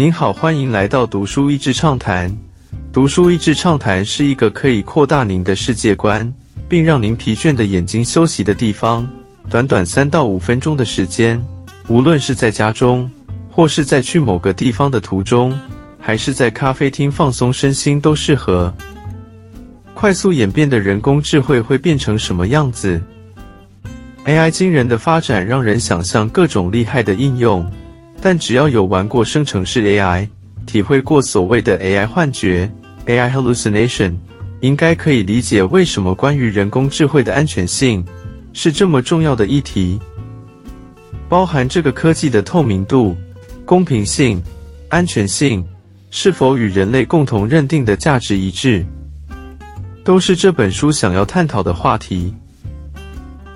您好，欢迎来到读书益智畅谈。读书益智畅谈是一个可以扩大您的世界观，并让您疲倦的眼睛休息的地方。短短三到五分钟的时间，无论是在家中，或是在去某个地方的途中，还是在咖啡厅放松身心，都适合。快速演变的人工智慧会变成什么样子？AI 惊人的发展让人想象各种厉害的应用。但只要有玩过生成式 AI，体会过所谓的 AI 幻觉 （AI hallucination），应该可以理解为什么关于人工智慧的安全性是这么重要的议题。包含这个科技的透明度、公平性、安全性，是否与人类共同认定的价值一致，都是这本书想要探讨的话题。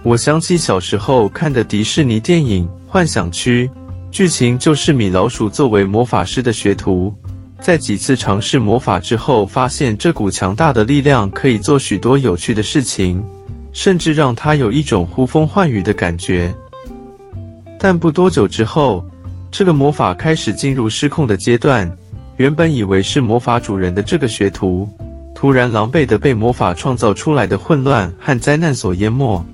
我想起小时候看的迪士尼电影《幻想区》。剧情就是米老鼠作为魔法师的学徒，在几次尝试魔法之后，发现这股强大的力量可以做许多有趣的事情，甚至让他有一种呼风唤雨的感觉。但不多久之后，这个魔法开始进入失控的阶段。原本以为是魔法主人的这个学徒，突然狼狈的被魔法创造出来的混乱和灾难所淹没。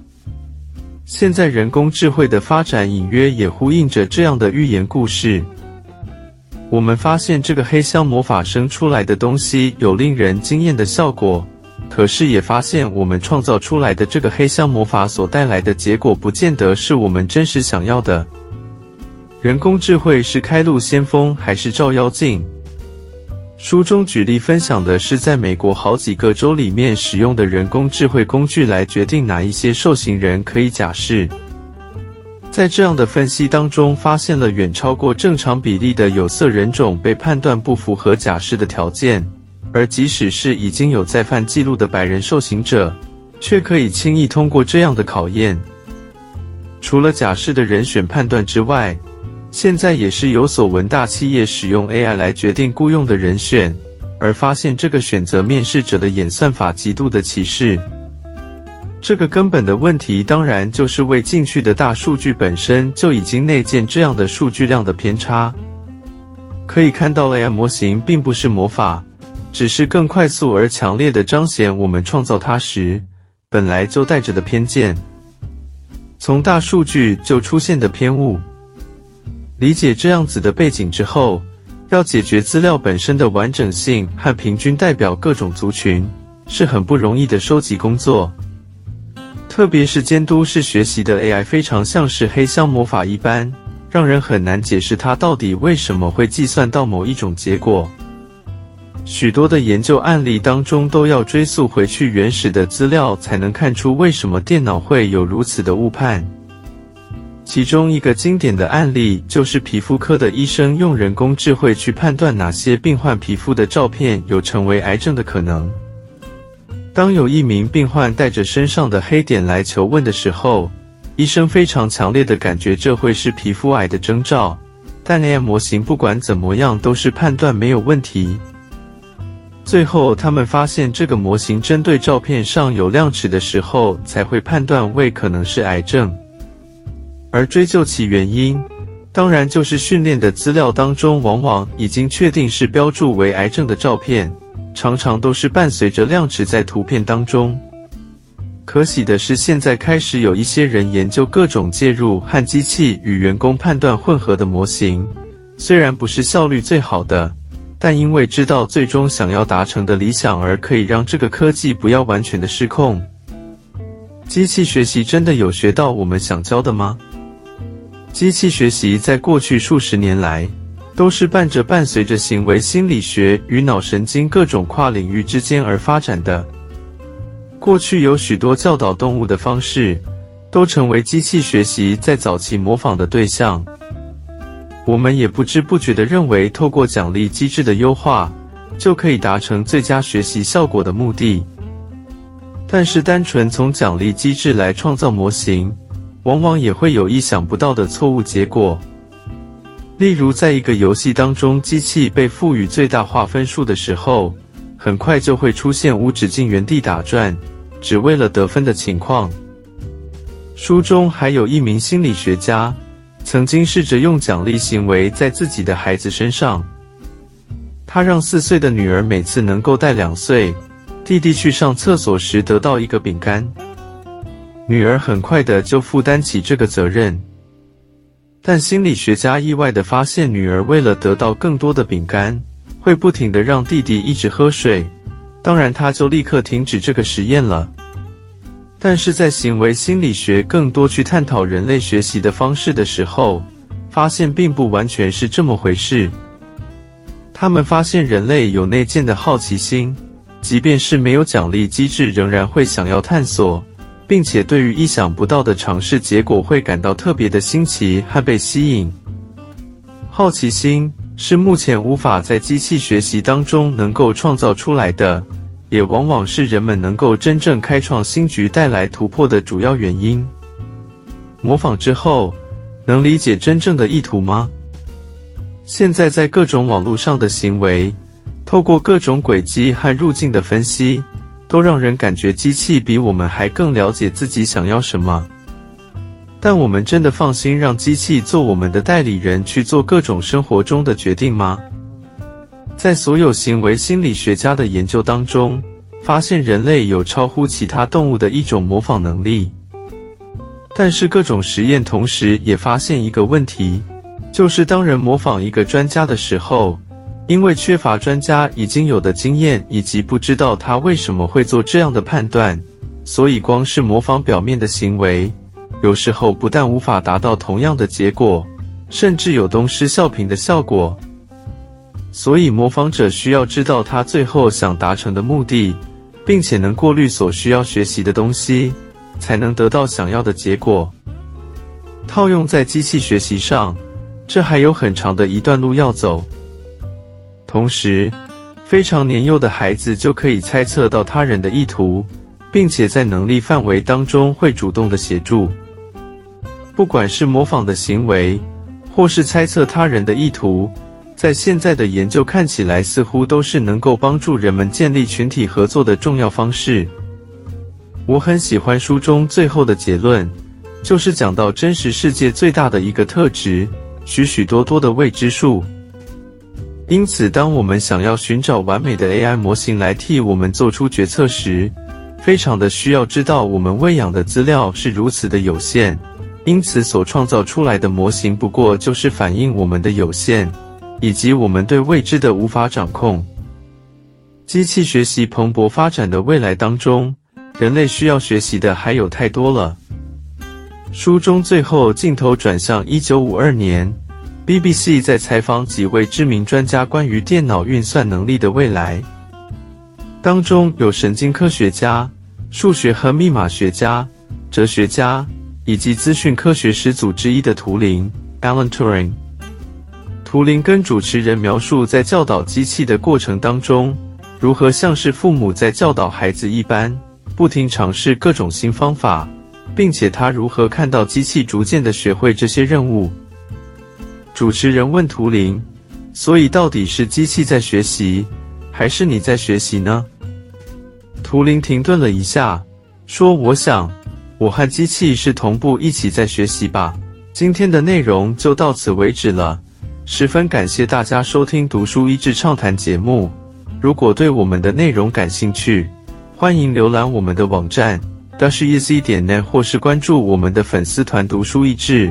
现在人工智慧的发展隐约也呼应着这样的寓言故事。我们发现这个黑箱魔法生出来的东西有令人惊艳的效果，可是也发现我们创造出来的这个黑箱魔法所带来的结果不见得是我们真实想要的。人工智慧是开路先锋还是照妖镜？书中举例分享的是，在美国好几个州里面使用的人工智慧工具来决定哪一些受刑人可以假释。在这样的分析当中，发现了远超过正常比例的有色人种被判断不符合假释的条件，而即使是已经有再犯记录的白人受刑者，却可以轻易通过这样的考验。除了假释的人选判断之外，现在也是有所闻，大企业使用 AI 来决定雇佣的人选，而发现这个选择面试者的演算法极度的歧视。这个根本的问题，当然就是未进去的大数据本身就已经内建这样的数据量的偏差。可以看到，AI 模型并不是魔法，只是更快速而强烈的彰显我们创造它时本来就带着的偏见，从大数据就出现的偏误。理解这样子的背景之后，要解决资料本身的完整性和平均代表各种族群，是很不容易的收集工作。特别是监督式学习的 AI，非常像是黑箱魔法一般，让人很难解释它到底为什么会计算到某一种结果。许多的研究案例当中，都要追溯回去原始的资料，才能看出为什么电脑会有如此的误判。其中一个经典的案例就是皮肤科的医生用人工智慧去判断哪些病患皮肤的照片有成为癌症的可能。当有一名病患带着身上的黑点来求问的时候，医生非常强烈的感觉这会是皮肤癌的征兆，但 AI 模型不管怎么样都是判断没有问题。最后他们发现这个模型针对照片上有亮齿的时候才会判断为可能是癌症。而追究其原因，当然就是训练的资料当中，往往已经确定是标注为癌症的照片，常常都是伴随着亮齿在图片当中。可喜的是，现在开始有一些人研究各种介入和机器与员工判断混合的模型，虽然不是效率最好的，但因为知道最终想要达成的理想，而可以让这个科技不要完全的失控。机器学习真的有学到我们想教的吗？机器学习在过去数十年来，都是伴着伴随着行为心理学与脑神经各种跨领域之间而发展的。过去有许多教导动物的方式，都成为机器学习在早期模仿的对象。我们也不知不觉地认为，透过奖励机制的优化，就可以达成最佳学习效果的目的。但是，单纯从奖励机制来创造模型。往往也会有意想不到的错误结果。例如，在一个游戏当中，机器被赋予最大化分数的时候，很快就会出现无止境原地打转，只为了得分的情况。书中还有一名心理学家，曾经试着用奖励行为在自己的孩子身上，他让四岁的女儿每次能够带两岁弟弟去上厕所时得到一个饼干。女儿很快的就负担起这个责任，但心理学家意外的发现，女儿为了得到更多的饼干，会不停的让弟弟一直喝水。当然，他就立刻停止这个实验了。但是在行为心理学更多去探讨人类学习的方式的时候，发现并不完全是这么回事。他们发现人类有内建的好奇心，即便是没有奖励机制，仍然会想要探索，并且对于意想不到的尝试结果会感到特别的新奇和被吸引。好奇心是目前无法在机器学习当中能够创造出来的。也往往是人们能够真正开创新局、带来突破的主要原因。模仿之后，能理解真正的意图吗？现在在各种网络上的行为，透过各种轨迹和路径的分析，都让人感觉机器比我们还更了解自己想要什么。但我们真的放心让机器做我们的代理人，去做各种生活中的决定吗？在所有行为心理学家的研究当中，发现人类有超乎其他动物的一种模仿能力。但是各种实验同时也发现一个问题，就是当人模仿一个专家的时候，因为缺乏专家已经有的经验，以及不知道他为什么会做这样的判断，所以光是模仿表面的行为，有时候不但无法达到同样的结果，甚至有东施效颦的效果。所以，模仿者需要知道他最后想达成的目的，并且能过滤所需要学习的东西，才能得到想要的结果。套用在机器学习上，这还有很长的一段路要走。同时，非常年幼的孩子就可以猜测到他人的意图，并且在能力范围当中会主动的协助。不管是模仿的行为，或是猜测他人的意图。在现在的研究看起来，似乎都是能够帮助人们建立群体合作的重要方式。我很喜欢书中最后的结论，就是讲到真实世界最大的一个特质，许许多多的未知数。因此，当我们想要寻找完美的 AI 模型来替我们做出决策时，非常的需要知道我们喂养的资料是如此的有限，因此所创造出来的模型不过就是反映我们的有限。以及我们对未知的无法掌控。机器学习蓬勃发展的未来当中，人类需要学习的还有太多了。书中最后镜头转向一九五二年，BBC 在采访几位知名专家关于电脑运算能力的未来，当中有神经科学家、数学和密码学家、哲学家以及资讯科学始祖之一的图灵 （Alan Turing）。图灵跟主持人描述在教导机器的过程当中，如何像是父母在教导孩子一般，不停尝试各种新方法，并且他如何看到机器逐渐的学会这些任务。主持人问图灵：“所以到底是机器在学习，还是你在学习呢？”图灵停顿了一下，说：“我想，我和机器是同步一起在学习吧。”今天的内容就到此为止了。十分感谢大家收听《读书益智畅谈》节目。如果对我们的内容感兴趣，欢迎浏览我们的网站 dashiz 点 net，或是关注我们的粉丝团“读书益智”，